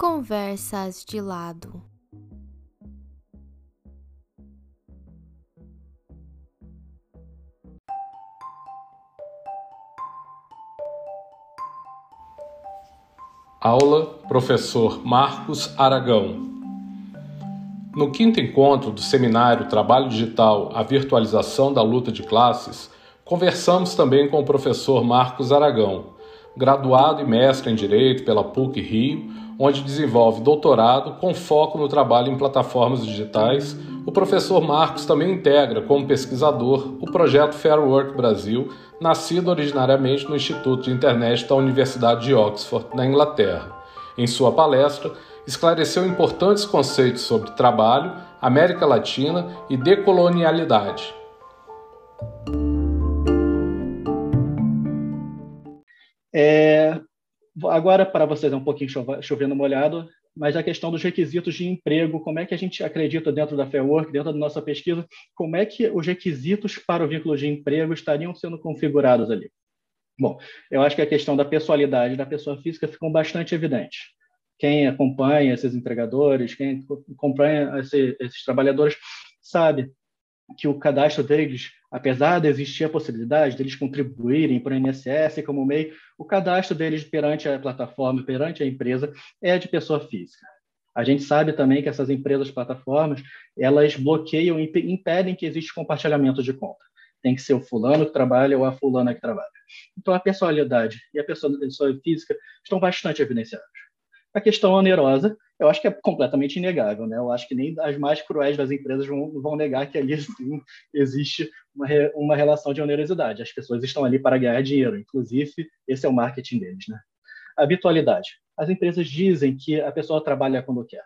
Conversas de lado. Aula Professor Marcos Aragão. No quinto encontro do seminário Trabalho Digital: A Virtualização da Luta de Classes, conversamos também com o professor Marcos Aragão, graduado e mestre em Direito pela PUC Rio, onde desenvolve doutorado com foco no trabalho em plataformas digitais. O professor Marcos também integra, como pesquisador, o projeto Fair Work Brasil, nascido originariamente no Instituto de Internet da Universidade de Oxford, na Inglaterra. Em sua palestra, esclareceu importantes conceitos sobre trabalho, América Latina e decolonialidade. É, agora, para vocês, é um pouquinho chovendo molhado, mas a questão dos requisitos de emprego, como é que a gente acredita dentro da Fair Work, dentro da nossa pesquisa, como é que os requisitos para o vínculo de emprego estariam sendo configurados ali? Bom, eu acho que a questão da pessoalidade da pessoa física ficou bastante evidente. Quem acompanha esses entregadores, quem acompanha esse, esses trabalhadores, sabe que o cadastro deles, apesar de existir a possibilidade deles contribuírem para o INSS como meio, o cadastro deles perante a plataforma, perante a empresa, é de pessoa física. A gente sabe também que essas empresas, plataformas, elas bloqueiam e impedem que exista compartilhamento de conta. Tem que ser o fulano que trabalha ou a fulana que trabalha. Então, a personalidade e a pessoa física estão bastante evidenciadas. A questão onerosa, eu acho que é completamente inegável. Né? Eu acho que nem as mais cruéis das empresas vão, vão negar que ali sim, existe uma, re, uma relação de onerosidade. As pessoas estão ali para ganhar dinheiro, inclusive esse é o marketing deles. Né? Habitualidade. As empresas dizem que a pessoa trabalha quando quer.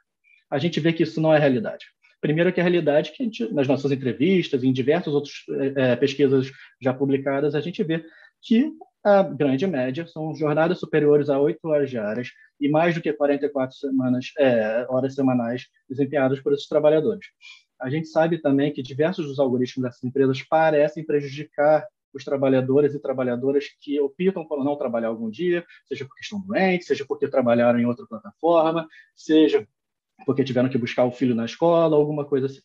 A gente vê que isso não é realidade. Primeiro que a realidade que a gente, nas nossas entrevistas, em diversas outras é, pesquisas já publicadas, a gente vê que a grande média são jornadas superiores a 8 horas diárias e mais do que 44 semanas, é, horas semanais desempenhadas por esses trabalhadores. A gente sabe também que diversos dos algoritmos dessas empresas parecem prejudicar os trabalhadores e trabalhadoras que optam por não trabalhar algum dia, seja porque estão doentes, seja porque trabalharam em outra plataforma, seja porque tiveram que buscar o filho na escola, alguma coisa assim.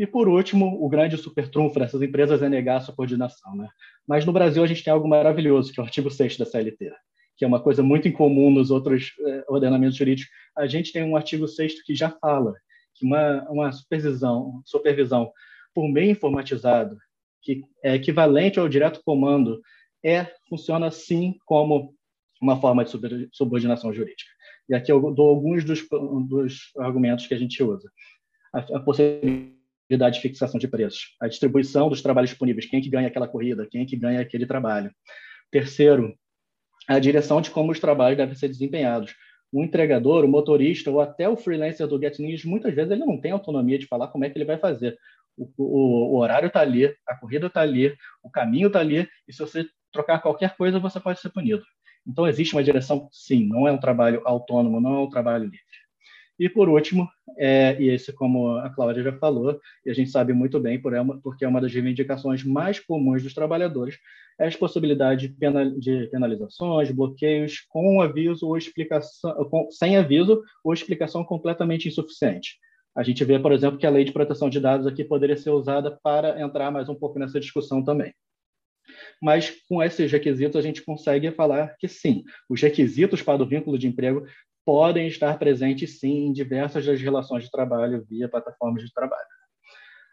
E, por último, o grande super trunfo dessas empresas é negar a subordinação. Né? Mas no Brasil a gente tem algo maravilhoso, que é o artigo 6 da CLT, que é uma coisa muito incomum nos outros eh, ordenamentos jurídicos. A gente tem um artigo 6 que já fala que uma, uma supervisão, supervisão por meio informatizado, que é equivalente ao direto comando, é funciona sim como uma forma de subordinação jurídica. E aqui eu dou alguns dos, dos argumentos que a gente usa. A, a possibilidade de fixação de preços, a distribuição dos trabalhos disponíveis, quem é que ganha aquela corrida, quem é que ganha aquele trabalho. Terceiro, a direção de como os trabalhos devem ser desempenhados. O entregador, o motorista ou até o freelancer do GetNews, muitas vezes ele não tem autonomia de falar como é que ele vai fazer. O, o, o horário está ali, a corrida está ali, o caminho está ali, e se você trocar qualquer coisa, você pode ser punido. Então, existe uma direção, sim, não é um trabalho autônomo, não é um trabalho livre. E por último, é, e esse como a Cláudia já falou, e a gente sabe muito bem, por é uma, porque é uma das reivindicações mais comuns dos trabalhadores, é as possibilidades de, penal, de penalizações, bloqueios com aviso ou explicação, com, sem aviso ou explicação completamente insuficiente. A gente vê, por exemplo, que a lei de proteção de dados aqui poderia ser usada para entrar mais um pouco nessa discussão também. Mas com esses requisitos a gente consegue falar que sim, os requisitos para o vínculo de emprego podem estar presentes, sim, em diversas das relações de trabalho via plataformas de trabalho.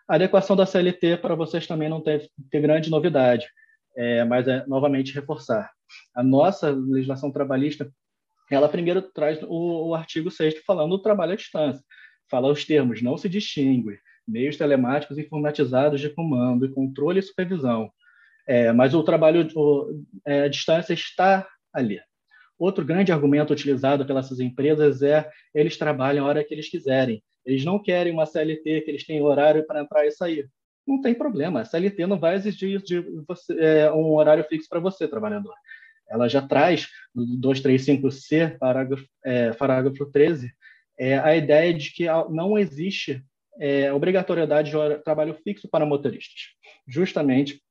A adequação da CLT para vocês também não tem grande novidade, é, mas é novamente reforçar. A nossa legislação trabalhista, ela primeiro traz o, o artigo 6 falando do trabalho à distância. Fala os termos, não se distingue, meios telemáticos informatizados de comando controle e supervisão. É, mas o trabalho o, é, à distância está ali. Outro grande argumento utilizado pelas empresas é eles trabalham a hora que eles quiserem. Eles não querem uma CLT que eles têm horário para entrar e sair. Não tem problema. A CLT não vai exigir de você, é, um horário fixo para você, trabalhador. Ela já traz, no 235C, parágrafo, é, parágrafo 13, é, a ideia de que não existe é, obrigatoriedade de trabalho fixo para motoristas, justamente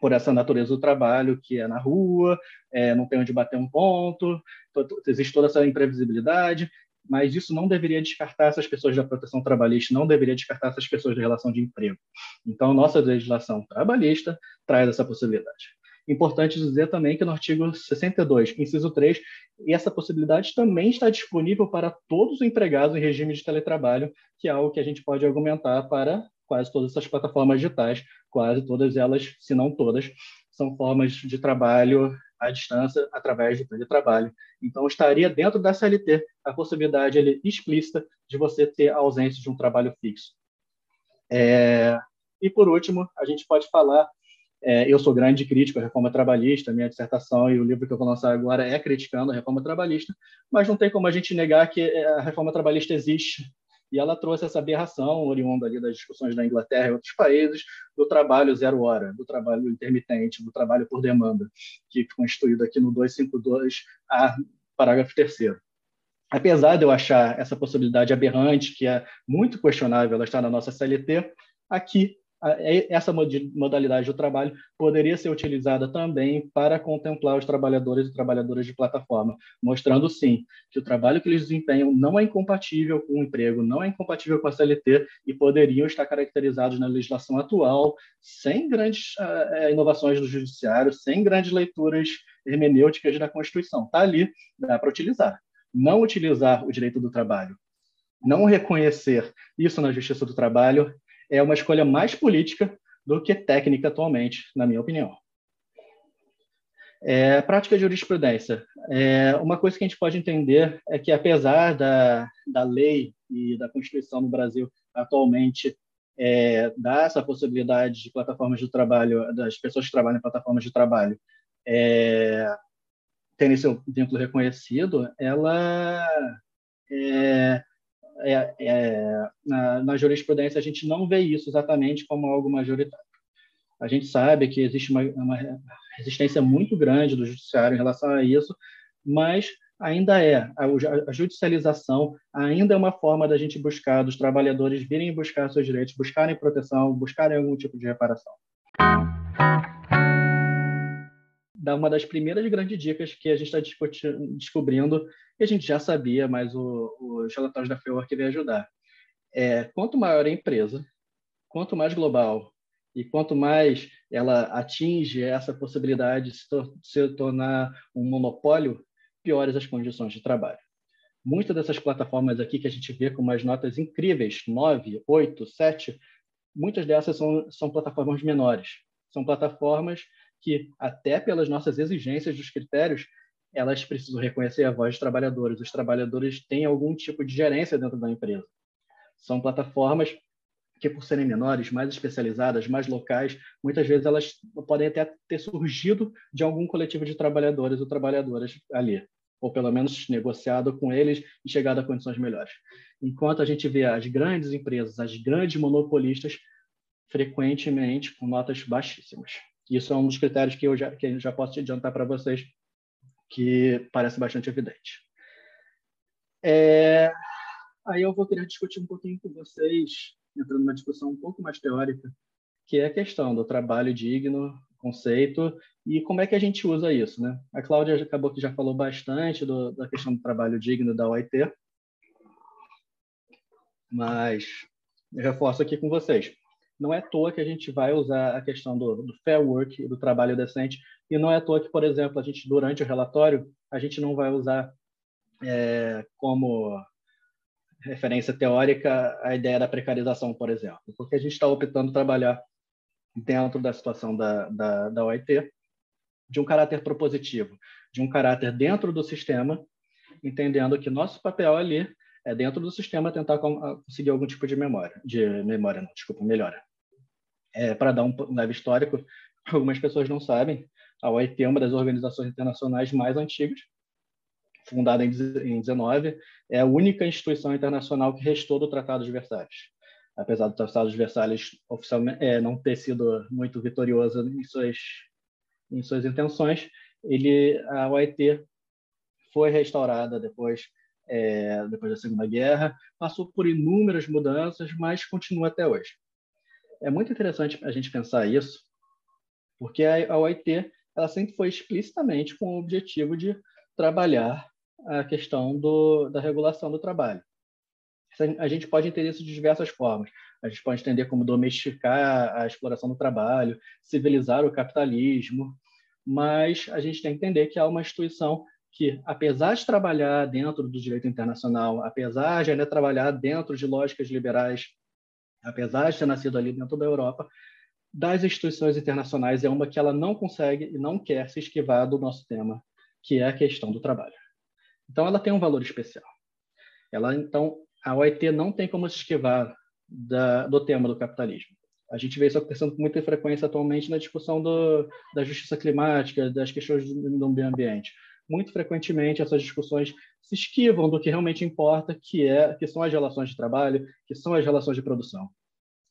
por essa natureza do trabalho, que é na rua, é, não tem onde bater um ponto, existe toda essa imprevisibilidade. mas isso não deveria descartar essas pessoas da proteção trabalhista, não deveria descartar essas pessoas da relação de emprego. Então, nossa legislação trabalhista traz essa possibilidade. Importante dizer também que no artigo 62, inciso 3, essa possibilidade também está disponível para todos os empregados em regime de teletrabalho, que é algo que a gente pode argumentar para quase todas essas plataformas digitais, quase todas elas, se não todas, são formas de trabalho à distância através do teletrabalho. Então, estaria dentro da CLT a possibilidade ele, explícita de você ter a ausência de um trabalho fixo. É... E, por último, a gente pode falar é, eu sou grande crítico à reforma trabalhista, minha dissertação e o livro que eu vou lançar agora é criticando a reforma trabalhista, mas não tem como a gente negar que é, a reforma trabalhista existe e ela trouxe essa aberração oriunda ali das discussões da Inglaterra e outros países do trabalho zero hora, do trabalho intermitente, do trabalho por demanda, que foi instituído aqui no 252 a parágrafo 3 Apesar de eu achar essa possibilidade aberrante, que é muito questionável, ela está na nossa CLT, aqui essa modalidade do trabalho poderia ser utilizada também para contemplar os trabalhadores e trabalhadoras de plataforma, mostrando sim que o trabalho que eles desempenham não é incompatível com o emprego, não é incompatível com a CLT e poderiam estar caracterizados na legislação atual, sem grandes uh, inovações do judiciário, sem grandes leituras hermenêuticas da Constituição. Está ali, dá para utilizar. Não utilizar o direito do trabalho, não reconhecer isso na Justiça do Trabalho é uma escolha mais política do que técnica atualmente, na minha opinião. É, prática de jurisprudência. É, uma coisa que a gente pode entender é que, apesar da, da lei e da Constituição no Brasil atualmente é, dar essa possibilidade de plataformas de trabalho, das pessoas que trabalham em plataformas de trabalho, é, terem seu vínculo reconhecido, ela é, é, é, na, na, jurisprudência a gente não vê isso exatamente como algo majoritário. A gente sabe que existe uma, uma resistência muito grande do judiciário em relação a isso, mas ainda é a, a, judicialização ainda é uma forma da gente buscar dos trabalhadores virem buscar seus direitos, buscarem proteção, buscarem algum tipo de reparação da uma das primeiras grandes dicas que a gente está descobrindo, que a gente já sabia, mas o, os relatórios da FEWORK vêm ajudar. É, quanto maior a empresa, quanto mais global e quanto mais ela atinge essa possibilidade de se, tor se tornar um monopólio, piores as condições de trabalho. Muitas dessas plataformas aqui que a gente vê com umas notas incríveis, 9, 8, 7, muitas dessas são, são plataformas menores. São plataformas que, até pelas nossas exigências dos critérios, elas precisam reconhecer a voz dos trabalhadores. Os trabalhadores têm algum tipo de gerência dentro da empresa. São plataformas que, por serem menores, mais especializadas, mais locais, muitas vezes elas podem até ter surgido de algum coletivo de trabalhadores ou trabalhadoras ali, ou pelo menos negociado com eles e chegado a condições melhores. Enquanto a gente vê as grandes empresas, as grandes monopolistas, frequentemente com notas baixíssimas. Isso é um dos critérios que eu já, que eu já posso te adiantar para vocês, que parece bastante evidente. É... Aí eu vou querer discutir um pouquinho com vocês, entrando numa discussão um pouco mais teórica, que é a questão do trabalho digno, conceito, e como é que a gente usa isso. Né? A Cláudia acabou que já falou bastante do, da questão do trabalho digno da OIT, mas eu reforço aqui com vocês não é à toa que a gente vai usar a questão do, do fair work, do trabalho decente, e não é à toa que, por exemplo, a gente, durante o relatório, a gente não vai usar é, como referência teórica a ideia da precarização, por exemplo, porque a gente está optando trabalhar dentro da situação da, da, da OIT de um caráter propositivo, de um caráter dentro do sistema, entendendo que nosso papel ali é dentro do sistema tentar conseguir algum tipo de memória, de memória, não, desculpa, melhora. É, Para dar um leve histórico, algumas pessoas não sabem, a OIT é uma das organizações internacionais mais antigas, fundada em 19, é a única instituição internacional que restou do Tratado de Versalhes. Apesar do Tratado de Versalhes oficialmente é, não ter sido muito vitorioso em suas em suas intenções, ele a OIT foi restaurada depois é, depois da Segunda Guerra, passou por inúmeras mudanças, mas continua até hoje. É muito interessante a gente pensar isso, porque a OIT ela sempre foi explicitamente com o objetivo de trabalhar a questão do, da regulação do trabalho. A gente pode entender isso de diversas formas. A gente pode entender como domesticar a exploração do trabalho, civilizar o capitalismo, mas a gente tem que entender que há uma instituição que, apesar de trabalhar dentro do direito internacional, apesar de ainda trabalhar dentro de lógicas liberais, apesar de ter nascido ali dentro da Europa, das instituições internacionais é uma que ela não consegue e não quer se esquivar do nosso tema, que é a questão do trabalho. Então, ela tem um valor especial. Ela, então, a OIT não tem como se esquivar da, do tema do capitalismo. A gente vê isso acontecendo com muita frequência atualmente na discussão do, da justiça climática, das questões do, do meio ambiente. Muito frequentemente essas discussões se esquivam do que realmente importa, que é que são as relações de trabalho, que são as relações de produção,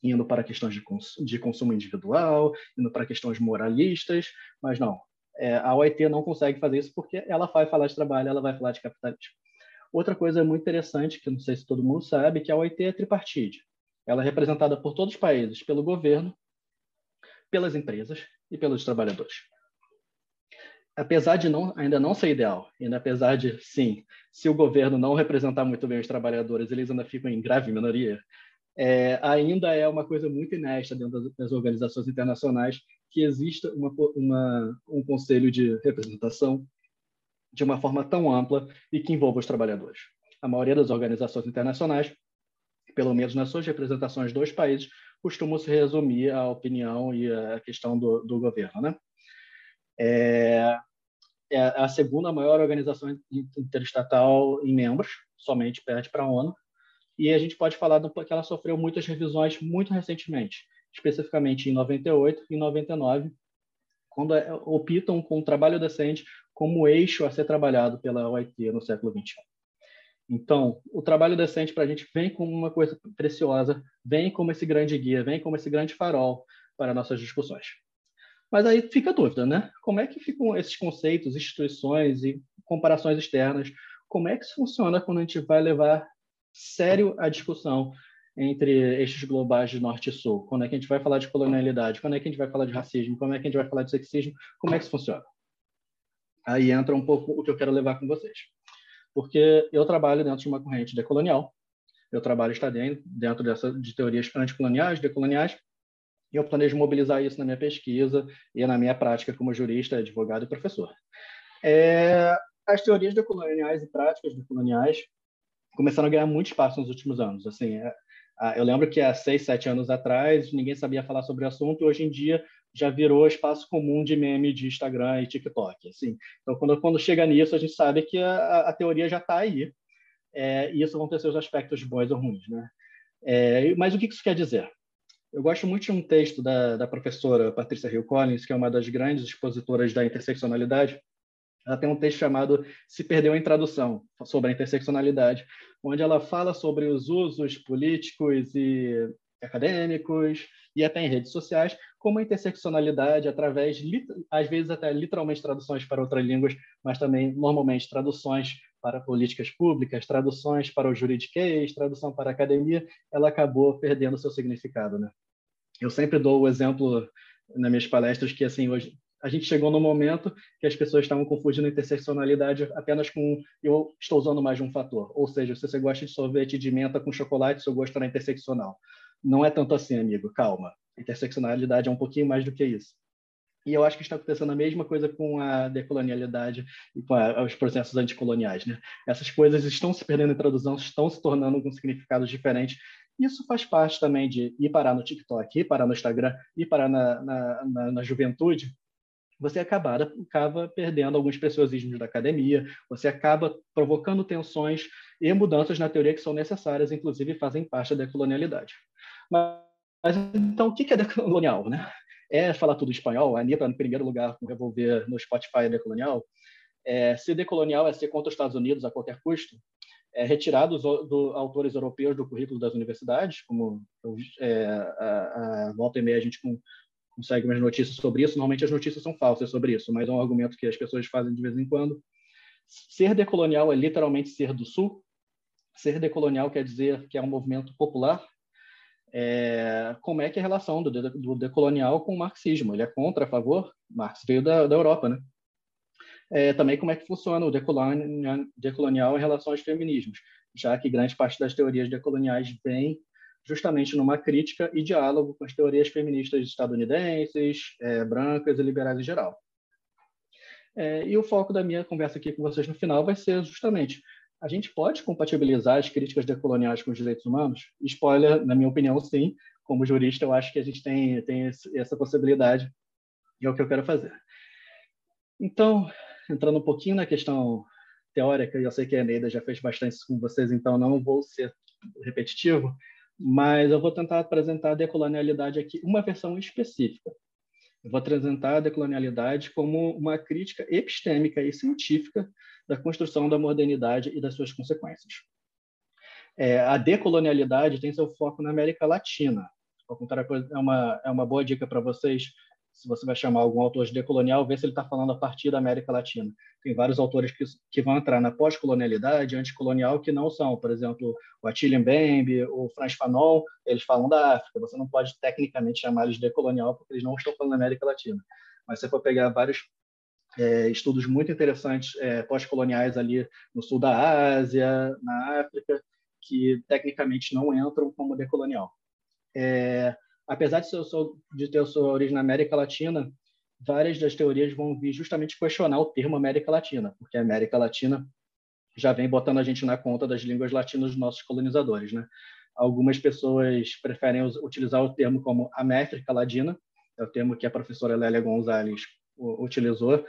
indo para questões de, cons de consumo individual, indo para questões moralistas, mas não. É, a OIT não consegue fazer isso porque ela vai falar de trabalho, ela vai falar de capitalismo. Outra coisa muito interessante, que não sei se todo mundo sabe, que a OIT é tripartite. Ela é representada por todos os países, pelo governo, pelas empresas e pelos trabalhadores. Apesar de não, ainda não ser ideal, ainda apesar de, sim, se o governo não representar muito bem os trabalhadores, eles ainda ficam em grave minoria, é, ainda é uma coisa muito inesta dentro das, das organizações internacionais que exista uma, uma, um conselho de representação de uma forma tão ampla e que envolva os trabalhadores. A maioria das organizações internacionais pelo menos nas suas representações dos países, costumam se resumir a opinião e a questão do, do governo. Né? É, é, a segunda maior organização interestatal em membros, somente perde para a ONU, e a gente pode falar do, que ela sofreu muitas revisões muito recentemente, especificamente em 98 e 99, quando é, optam com o trabalho decente como eixo a ser trabalhado pela OIT no século XXI. Então, o trabalho decente para a gente vem como uma coisa preciosa, vem como esse grande guia, vem como esse grande farol para nossas discussões. Mas aí fica a dúvida, né? Como é que ficam esses conceitos, instituições e comparações externas? Como é que isso funciona quando a gente vai levar sério a discussão entre estes globais de norte e sul? Quando é que a gente vai falar de colonialidade? Quando é que a gente vai falar de racismo? Como é que a gente vai falar de sexismo? Como é que isso funciona? Aí entra um pouco o que eu quero levar com vocês porque eu trabalho dentro de uma corrente decolonial, eu trabalho está dentro, dentro dessa, de teorias anticoloniais, decoloniais, e eu planejo mobilizar isso na minha pesquisa e na minha prática como jurista, advogado e professor. É, as teorias decoloniais e práticas decoloniais começaram a ganhar muito espaço nos últimos anos. Assim, é, eu lembro que há seis, sete anos atrás ninguém sabia falar sobre o assunto e hoje em dia já virou espaço comum de meme de Instagram e TikTok. Assim. Então, quando, quando chega nisso, a gente sabe que a, a teoria já está aí. É, e isso vão ter seus aspectos bons ou ruins. Né? É, mas o que isso quer dizer? Eu gosto muito de um texto da, da professora Patrícia Hill Collins, que é uma das grandes expositoras da interseccionalidade. Ela tem um texto chamado Se Perdeu em Tradução, sobre a interseccionalidade, onde ela fala sobre os usos políticos e acadêmicos e até em redes sociais, como a interseccionalidade através, às vezes até literalmente traduções para outras línguas, mas também normalmente traduções para políticas públicas, traduções para o juridiquês, tradução para a academia, ela acabou perdendo seu significado, né? Eu sempre dou o exemplo nas minhas palestras que assim hoje a gente chegou no momento que as pessoas estavam confundindo interseccionalidade apenas com eu estou usando mais de um fator, ou seja, se você gosta de sorvete de menta com chocolate, seu gosto era interseccional. Não é tanto assim, amigo, calma. Interseccionalidade é um pouquinho mais do que isso. E eu acho que está acontecendo a mesma coisa com a decolonialidade e com a, os processos anticoloniais. Né? Essas coisas estão se perdendo em tradução, estão se tornando com significados diferentes. Isso faz parte também de ir parar no TikTok, ir parar no Instagram, ir parar na, na, na, na juventude. Você acaba, perdendo alguns preciosismos da academia, você acaba provocando tensões e mudanças na teoria que são necessárias, inclusive fazem parte da decolonialidade. Mas, mas então, o que é decolonial? Né? É falar tudo espanhol? A Anitta, no primeiro lugar, com Revolver no Spotify decolonial? É, ser decolonial é ser contra os Estados Unidos a qualquer custo? É retirar dos do, autores europeus do currículo das universidades, como é, a, a volta e meia a gente com, consegue umas notícias sobre isso. Normalmente as notícias são falsas sobre isso, mas é um argumento que as pessoas fazem de vez em quando. Ser decolonial é literalmente ser do Sul. Ser decolonial quer dizer que é um movimento popular é, como é que é a relação do, do decolonial com o marxismo. Ele é contra, a favor? Marx veio da, da Europa, né? é, também como é que funciona o decolonial, em relação aos feminismos, já que grande parte das teorias decoloniais vem justamente numa crítica e diálogo com as teorias feministas estadunidenses, é, brancas e liberais em geral. É, e o foco da minha conversa aqui com vocês no final vai ser justamente a gente pode compatibilizar as críticas decoloniais com os direitos humanos? Spoiler, na minha opinião, sim. Como jurista, eu acho que a gente tem, tem essa possibilidade e é o que eu quero fazer. Então, entrando um pouquinho na questão teórica, eu sei que a Eneida já fez bastante com vocês, então não vou ser repetitivo, mas eu vou tentar apresentar a decolonialidade aqui, uma versão específica. Eu vou apresentar a decolonialidade como uma crítica epistêmica e científica da construção da modernidade e das suas consequências. É, a decolonialidade tem seu foco na América Latina. É uma, é uma boa dica para vocês se você vai chamar algum autor de decolonial, vê se ele está falando a partir da América Latina. Tem vários autores que, que vão entrar na pós-colonialidade, anticolonial, que não são, por exemplo, o Attila Mbembe, o Franz Fanon, eles falam da África. Você não pode tecnicamente chamar eles de decolonial, porque eles não estão falando da América Latina. Mas você pode pegar vários é, estudos muito interessantes é, pós-coloniais ali no sul da Ásia, na África, que tecnicamente não entram como decolonial. É, apesar de, seu, de ter sua origem na América Latina, várias das teorias vão vir justamente questionar o termo América Latina, porque a América Latina já vem botando a gente na conta das línguas latinas dos nossos colonizadores, né? Algumas pessoas preferem utilizar o termo como América Latina, é o termo que a professora Lélia Gonzalez utilizou,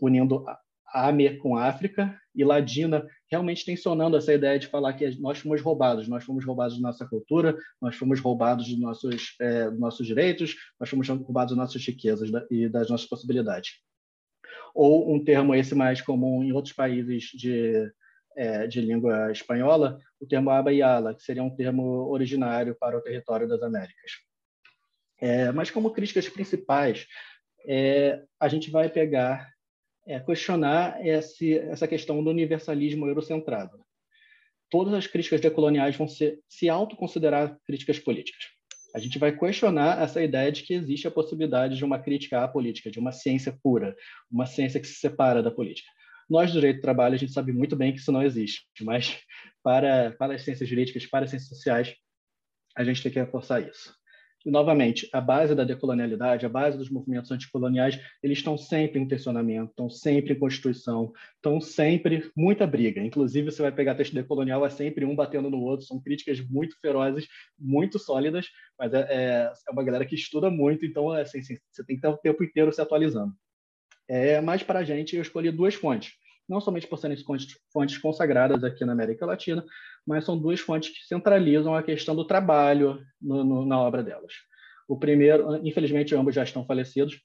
unindo AME com África e Ladina, realmente tensionando essa ideia de falar que nós fomos roubados, nós fomos roubados de nossa cultura, nós fomos roubados de nossos, é, nossos direitos, nós fomos roubados de nossas riquezas e das nossas possibilidades. Ou um termo esse mais comum em outros países de, é, de língua espanhola, o termo abaiala, que seria um termo originário para o território das Américas. É, mas como críticas principais, é, a gente vai pegar é questionar esse, essa questão do universalismo eurocentrado. Todas as críticas decoloniais vão ser, se autoconsiderar críticas políticas. A gente vai questionar essa ideia de que existe a possibilidade de uma crítica à política, de uma ciência pura, uma ciência que se separa da política. Nós, do direito do trabalho, a gente sabe muito bem que isso não existe, mas para, para as ciências jurídicas, para as ciências sociais, a gente tem que reforçar isso. E, novamente, a base da decolonialidade, a base dos movimentos anticoloniais, eles estão sempre em tensionamento, estão sempre em constituição, estão sempre muita briga. Inclusive, você vai pegar texto decolonial, é sempre um batendo no outro, são críticas muito ferozes, muito sólidas, mas é, é, é uma galera que estuda muito, então é, assim, assim, você tem que estar o tempo inteiro se atualizando. É, mas, para a gente, eu escolhi duas fontes não somente por serem fontes consagradas aqui na América Latina, mas são duas fontes que centralizam a questão do trabalho no, no, na obra delas. O primeiro, infelizmente, ambos já estão falecidos.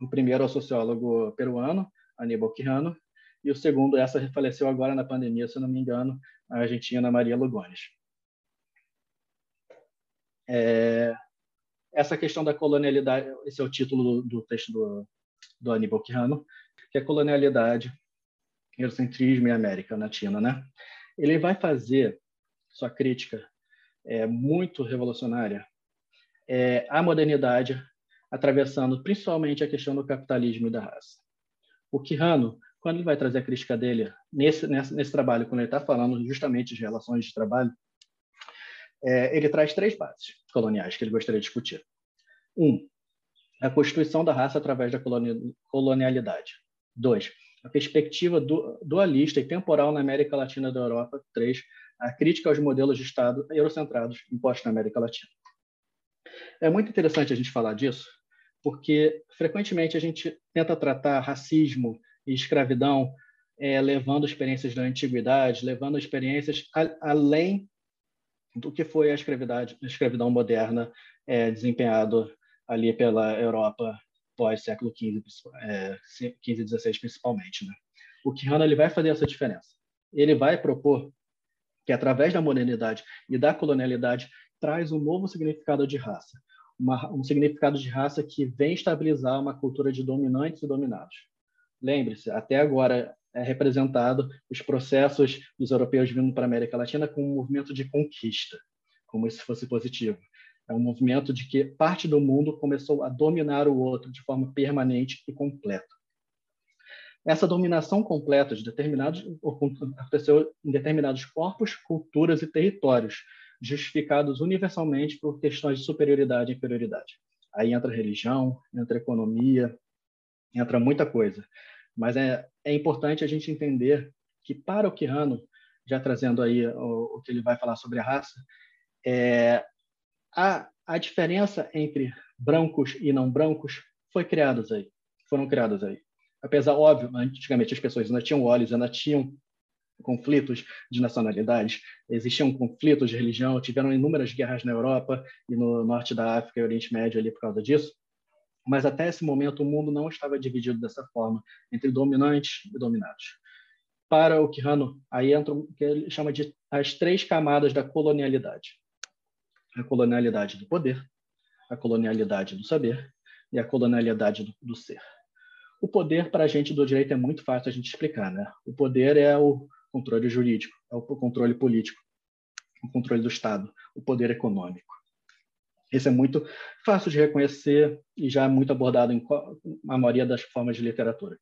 O primeiro é o sociólogo peruano, Aníbal Quijano, e o segundo, essa faleceu agora na pandemia, se não me engano, a argentina Maria Lugones. É, essa questão da colonialidade, esse é o título do, do texto do, do Aníbal Quijano, que é a colonialidade eurocentrismo e América Latina, né? Ele vai fazer sua crítica é, muito revolucionária é, à modernidade, atravessando principalmente a questão do capitalismo e da raça. O Quijano, quando ele vai trazer a crítica dele nesse, nesse, nesse trabalho, quando ele está falando justamente de relações de trabalho, é, ele traz três bases coloniais que ele gostaria de discutir. Um, a constituição da raça através da colonialidade. Dois, a perspectiva dualista e temporal na América Latina da Europa. Três, a crítica aos modelos de Estado eurocentrados impostos na América Latina. É muito interessante a gente falar disso, porque frequentemente a gente tenta tratar racismo e escravidão é, levando experiências da antiguidade, levando experiências a, além do que foi a escravidão, a escravidão moderna é, desempenhado ali pela Europa pós-século XV, é, XV XVI principalmente. Né? O Quijano ele vai fazer essa diferença. Ele vai propor que, através da modernidade e da colonialidade, traz um novo significado de raça. Uma, um significado de raça que vem estabilizar uma cultura de dominantes e dominados. Lembre-se, até agora é representado os processos dos europeus vindo para a América Latina com um movimento de conquista, como se fosse positivo. É um movimento de que parte do mundo começou a dominar o outro de forma permanente e completa. essa dominação completa de determinados aconteceu em determinados corpos, culturas e territórios, justificados universalmente por questões de superioridade e inferioridade. Aí entra religião, entra economia, entra muita coisa. Mas é, é importante a gente entender que para o Quirrano, já trazendo aí o, o que ele vai falar sobre a raça, é, a, a diferença entre brancos e não brancos foi criadas aí, foram criadas aí. Apesar, óbvio, antigamente as pessoas ainda tinham olhos, ainda tinham conflitos de nacionalidades, existiam conflitos de religião, tiveram inúmeras guerras na Europa e no norte da África e Oriente Médio ali por causa disso. Mas até esse momento o mundo não estava dividido dessa forma entre dominantes e dominados. Para o Quirrano, aí entra o que ele chama de as três camadas da colonialidade: a colonialidade do poder, a colonialidade do saber e a colonialidade do, do ser. O poder, para a gente do direito, é muito fácil a gente explicar. Né? O poder é o controle jurídico, é o controle político, o controle do Estado, o poder econômico. Esse é muito fácil de reconhecer e já é muito abordado em a maioria das formas de literatura.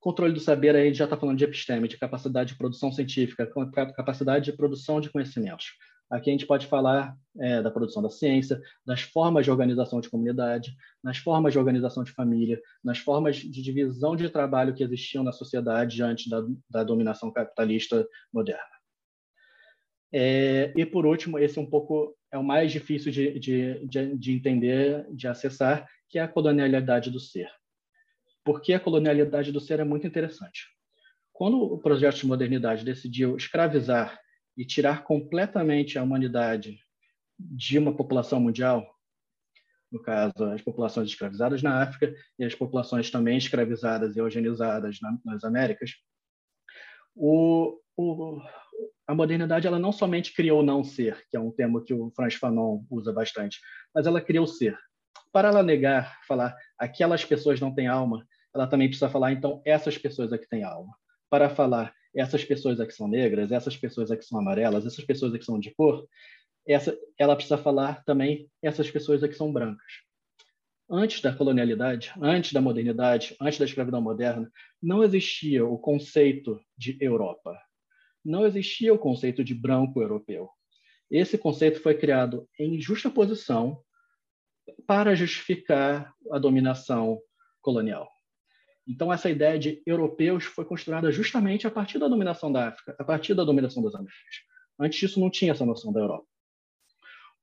Controle do saber, aí já está falando de episteme, de capacidade de produção científica, capacidade de produção de conhecimentos. Aqui a gente pode falar é, da produção da ciência, das formas de organização de comunidade, nas formas de organização de família, nas formas de divisão de trabalho que existiam na sociedade antes da, da dominação capitalista moderna. É, e por último, esse um pouco é o mais difícil de, de, de, de entender, de acessar, que é a colonialidade do ser. Porque a colonialidade do ser é muito interessante. Quando o projeto de modernidade decidiu escravizar e tirar completamente a humanidade de uma população mundial, no caso, as populações escravizadas na África e as populações também escravizadas e eugenizadas nas Américas, o, o, a modernidade ela não somente criou o não ser, que é um termo que o Franz Fanon usa bastante, mas ela criou o ser. Para ela negar, falar aquelas pessoas não têm alma, ela também precisa falar então essas pessoas aqui têm alma. Para falar essas pessoas aqui são negras, essas pessoas aqui são amarelas, essas pessoas aqui são de cor, essa, ela precisa falar também essas pessoas aqui são brancas. Antes da colonialidade, antes da modernidade, antes da escravidão moderna, não existia o conceito de Europa. Não existia o conceito de branco europeu. Esse conceito foi criado em justa posição para justificar a dominação colonial. Então, essa ideia de europeus foi construída justamente a partir da dominação da África, a partir da dominação das Américas. Antes disso, não tinha essa noção da Europa.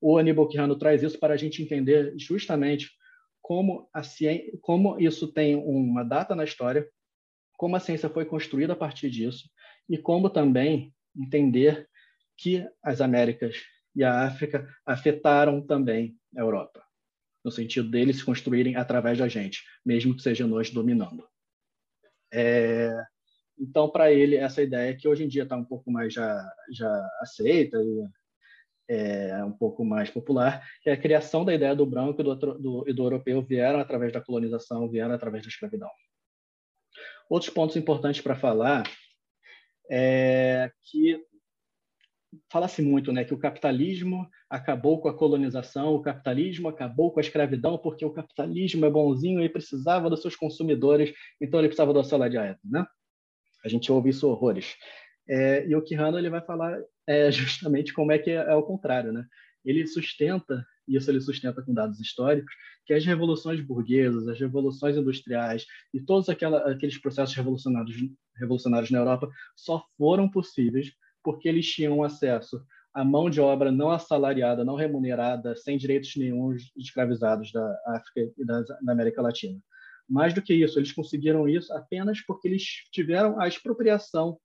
O Aníbal Quirrano traz isso para a gente entender justamente como, a ciência, como isso tem uma data na história, como a ciência foi construída a partir disso, e como também entender que as Américas e a África afetaram também a Europa, no sentido deles se construírem através da gente, mesmo que seja nós dominando. É, então, para ele, essa ideia que hoje em dia está um pouco mais já, já aceita é, um pouco mais popular, que é a criação da ideia do branco e do, do, e do europeu vieram através da colonização, vieram através da escravidão. Outros pontos importantes para falar é que fala-se muito né, que o capitalismo acabou com a colonização, o capitalismo acabou com a escravidão, porque o capitalismo é bonzinho e precisava dos seus consumidores, então ele precisava do salariado. Né? A gente ouve isso horrores. É, e o Quirrano ele vai falar é, justamente como é que é, é o contrário. Né? Ele sustenta, e isso ele sustenta com dados históricos, que as revoluções burguesas, as revoluções industriais e todos aquela, aqueles processos revolucionários, revolucionários na Europa só foram possíveis porque eles tinham acesso à mão de obra não assalariada, não remunerada, sem direitos nenhum escravizados da África e da, da América Latina. Mais do que isso, eles conseguiram isso apenas porque eles tiveram a expropriação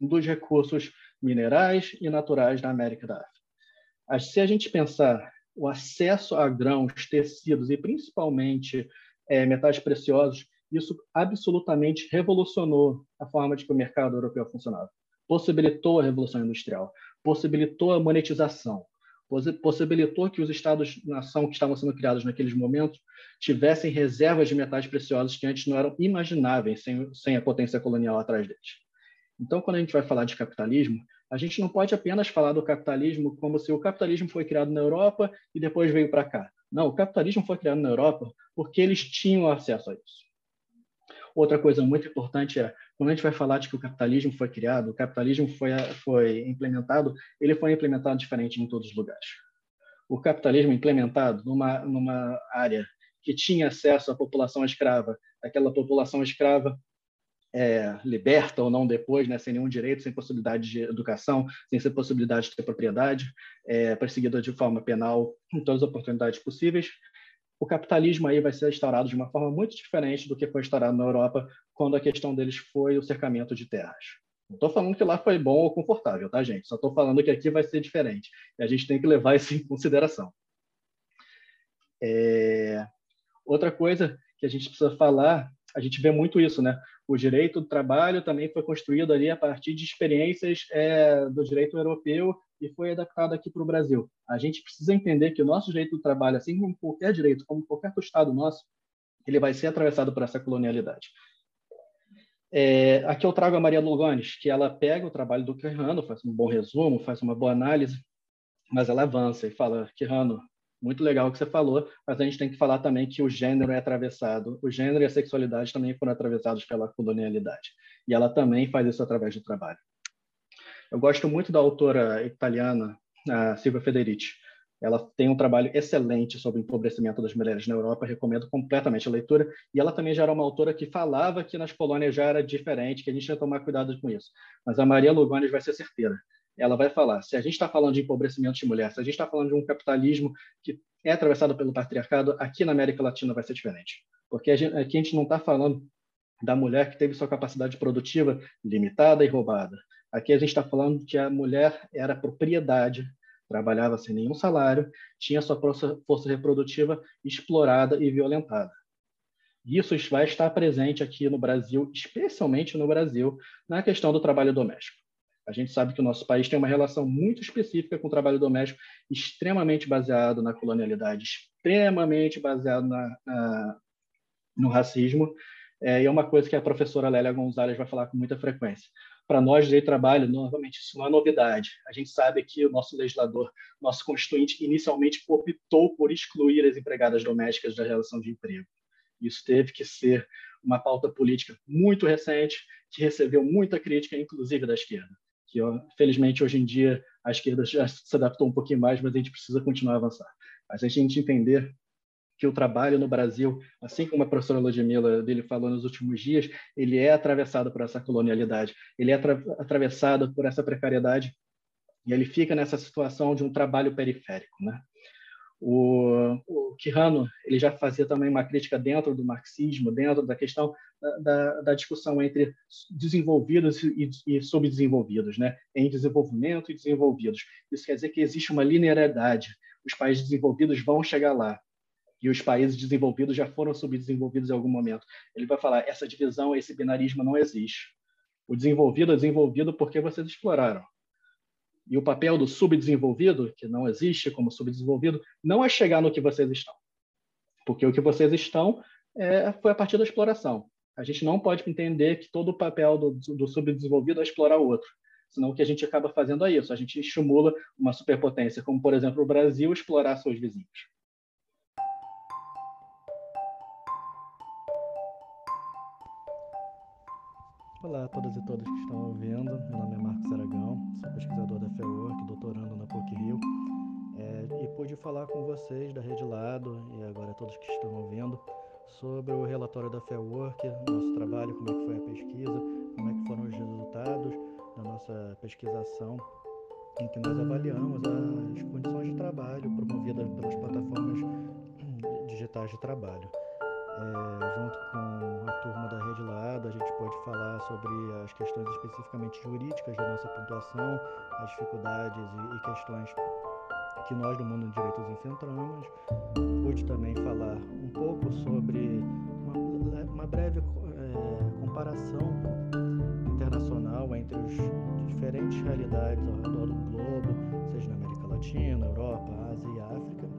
dos recursos minerais e naturais da América da África. Se a gente pensar o acesso a grãos, tecidos e principalmente é, metais preciosos, isso absolutamente revolucionou a forma de que o mercado europeu funcionava possibilitou a Revolução Industrial, possibilitou a monetização, possibilitou que os Estados-nação que estavam sendo criados naqueles momentos tivessem reservas de metais preciosos que antes não eram imagináveis sem, sem a potência colonial atrás deles. Então, quando a gente vai falar de capitalismo, a gente não pode apenas falar do capitalismo como se o capitalismo foi criado na Europa e depois veio para cá. Não, o capitalismo foi criado na Europa porque eles tinham acesso a isso. Outra coisa muito importante é, quando a gente vai falar de que o capitalismo foi criado, o capitalismo foi, foi implementado, ele foi implementado diferente em todos os lugares. O capitalismo implementado numa, numa área que tinha acesso à população escrava, aquela população escrava é, liberta ou não depois, né, sem nenhum direito, sem possibilidade de educação, sem possibilidade de ter propriedade, é, perseguida de forma penal em todas as oportunidades possíveis. O capitalismo aí vai ser instaurado de uma forma muito diferente do que foi instaurado na Europa quando a questão deles foi o cercamento de terras. Não estou falando que lá foi bom ou confortável, tá, gente? Só estou falando que aqui vai ser diferente. E a gente tem que levar isso em consideração. É... Outra coisa que a gente precisa falar, a gente vê muito isso, né? o direito do trabalho também foi construído ali a partir de experiências é, do direito europeu e foi adaptado aqui para o Brasil. A gente precisa entender que o nosso direito do trabalho, assim como qualquer direito, como qualquer Estado nosso, ele vai ser atravessado por essa colonialidade. É, aqui eu trago a Maria Lugones, que ela pega o trabalho do Quirrano, faz um bom resumo, faz uma boa análise, mas ela avança e fala, Quirrano, muito legal o que você falou, mas a gente tem que falar também que o gênero é atravessado, o gênero e a sexualidade também foram atravessados pela colonialidade. E ela também faz isso através do trabalho. Eu gosto muito da autora italiana Silvia Federici. Ela tem um trabalho excelente sobre o empobrecimento das mulheres na Europa, recomendo completamente a leitura. E ela também já era uma autora que falava que nas colônias já era diferente, que a gente ia tomar cuidado com isso. Mas a Maria Lugones vai ser certeira ela vai falar: se a gente está falando de empobrecimento de mulher, se a gente está falando de um capitalismo que é atravessado pelo patriarcado, aqui na América Latina vai ser diferente. Porque aqui a gente não está falando da mulher que teve sua capacidade produtiva limitada e roubada. Aqui a gente está falando que a mulher era propriedade, trabalhava sem nenhum salário, tinha sua força, reprodutiva explorada e violentada. Isso vai estar presente aqui no Brasil, especialmente no Brasil, na questão do trabalho doméstico. A gente sabe que o nosso país tem uma relação muito específica com o trabalho doméstico, extremamente baseado na colonialidade, extremamente baseado na, na, no racismo. É, e é uma coisa que a professora Lélia Gonzalez vai falar com muita frequência. Para nós, direito de trabalho, novamente, isso não é novidade. A gente sabe que o nosso legislador, nosso constituinte, inicialmente optou por excluir as empregadas domésticas da relação de emprego. Isso teve que ser uma pauta política muito recente, que recebeu muita crítica, inclusive da esquerda que felizmente hoje em dia a esquerda já se adaptou um pouquinho mais, mas a gente precisa continuar a avançar. Mas a gente entender que o trabalho no Brasil, assim como a professora Ludmilla dele falou nos últimos dias, ele é atravessado por essa colonialidade, ele é atra atravessado por essa precariedade e ele fica nessa situação de um trabalho periférico, né? O, o Quirano ele já fazia também uma crítica dentro do marxismo, dentro da questão da, da, discussão entre desenvolvidos e, e, subdesenvolvidos, né? em desenvolvimento e desenvolvidos. Isso quer dizer que existe uma linearidade. Os países desenvolvidos vão chegar lá e os países desenvolvidos já foram subdesenvolvidos em algum momento. Ele vai falar essa divisão, esse binarismo não existe. O desenvolvido é desenvolvido porque vocês exploraram. E o papel do subdesenvolvido, que não existe como subdesenvolvido, não é chegar no que vocês estão. Porque o que vocês estão é, foi a partir da exploração. A gente não pode entender que todo o papel do, do subdesenvolvido é explorar o outro. Senão o que a gente acaba fazendo é isso. A gente estimula uma superpotência, como, por exemplo, o Brasil, explorar seus vizinhos. Olá a todas e todos que estão ouvindo. Meu nome é Marcos Aragão, sou pesquisador da FEWORK, doutorando na PUC-Rio. É, e pude falar com vocês da Rede Lado e agora todos que estão ouvindo sobre o relatório da FEWORK, nosso trabalho, como é que foi a pesquisa, como é que foram os resultados da nossa pesquisação, em que nós avaliamos as condições de trabalho promovidas pelas plataformas digitais de trabalho. É, junto com a turma da Rede Lado, a gente pode falar sobre as questões especificamente jurídicas da nossa pontuação, as dificuldades e, e questões que nós do mundo de direitos enfrentamos. Pude também falar um pouco sobre uma, uma breve é, comparação internacional entre as diferentes realidades ao redor do globo, seja na América Latina, Europa, Ásia e África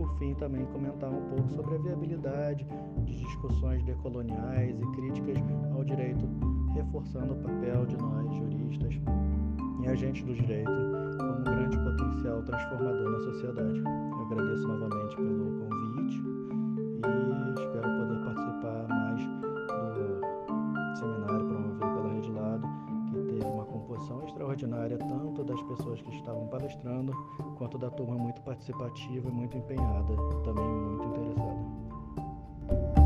por fim, também comentar um pouco sobre a viabilidade de discussões decoloniais e críticas ao direito, reforçando o papel de nós, juristas e agentes do direito, como um grande potencial transformador na sociedade. Eu agradeço novamente pelo convite e espero poder participar mais do seminário promovido pela Rede Lado, que teve uma composição extraordinária tanto das pessoas que estavam palestrando quanto da turma participativa, muito empenhada, também muito interessada.